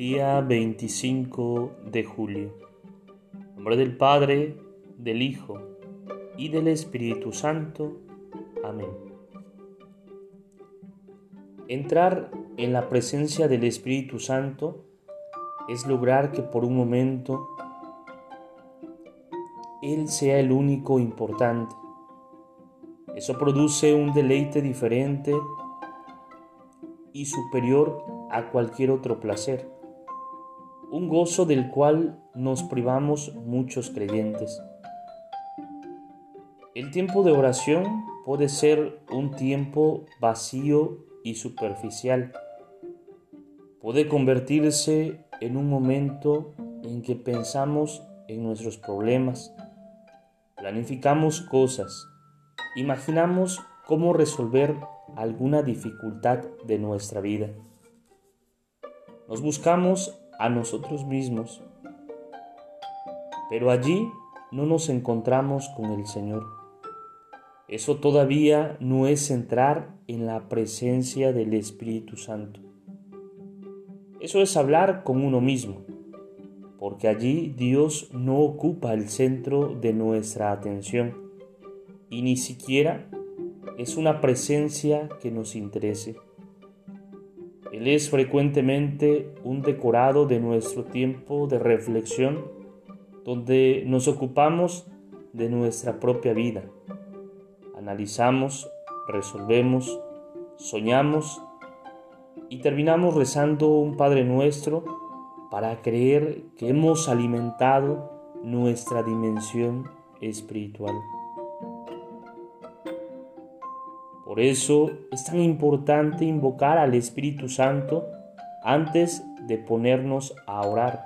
Día 25 de julio. Nombre del Padre, del Hijo y del Espíritu Santo. Amén. Entrar en la presencia del Espíritu Santo es lograr que por un momento Él sea el único importante. Eso produce un deleite diferente y superior a cualquier otro placer, un gozo del cual nos privamos muchos creyentes. El tiempo de oración puede ser un tiempo vacío y superficial. Puede convertirse en un momento en que pensamos en nuestros problemas, planificamos cosas, imaginamos cómo resolver alguna dificultad de nuestra vida. Nos buscamos a nosotros mismos, pero allí no nos encontramos con el Señor. Eso todavía no es entrar en la presencia del Espíritu Santo. Eso es hablar con uno mismo, porque allí Dios no ocupa el centro de nuestra atención y ni siquiera es una presencia que nos interese. Él es frecuentemente un decorado de nuestro tiempo de reflexión donde nos ocupamos de nuestra propia vida. Analizamos, resolvemos, soñamos y terminamos rezando un Padre nuestro para creer que hemos alimentado nuestra dimensión espiritual. Por eso es tan importante invocar al Espíritu Santo antes de ponernos a orar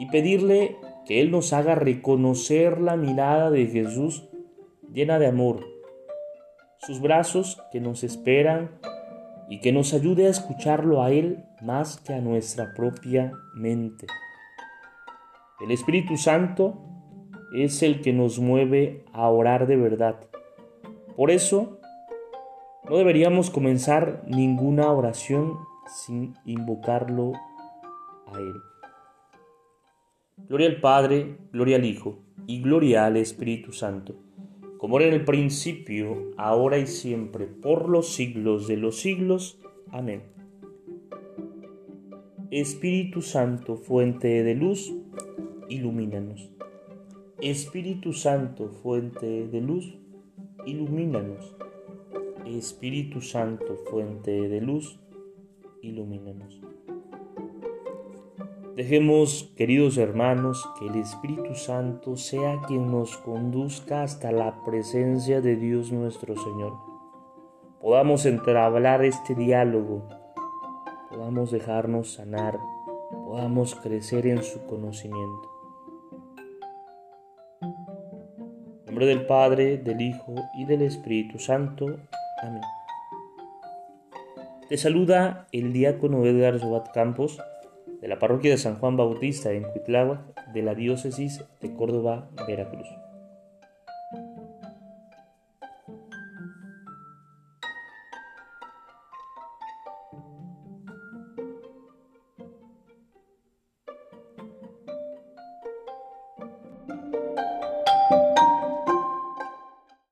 y pedirle que Él nos haga reconocer la mirada de Jesús llena de amor, sus brazos que nos esperan y que nos ayude a escucharlo a Él más que a nuestra propia mente. El Espíritu Santo es el que nos mueve a orar de verdad. Por eso, no deberíamos comenzar ninguna oración sin invocarlo a Él. Gloria al Padre, gloria al Hijo y gloria al Espíritu Santo, como era en el principio, ahora y siempre, por los siglos de los siglos. Amén. Espíritu Santo, fuente de luz, ilumínanos. Espíritu Santo, fuente de luz, ilumínanos. Espíritu Santo, fuente de luz, ilumínanos. Dejemos, queridos hermanos, que el Espíritu Santo sea quien nos conduzca hasta la presencia de Dios nuestro Señor. Podamos entablar este diálogo, podamos dejarnos sanar, podamos crecer en su conocimiento. En nombre del Padre, del Hijo y del Espíritu Santo. Amén. Te saluda el diácono Edgar Zobat Campos de la parroquia de San Juan Bautista en Cuitláhuac de la diócesis de Córdoba, Veracruz.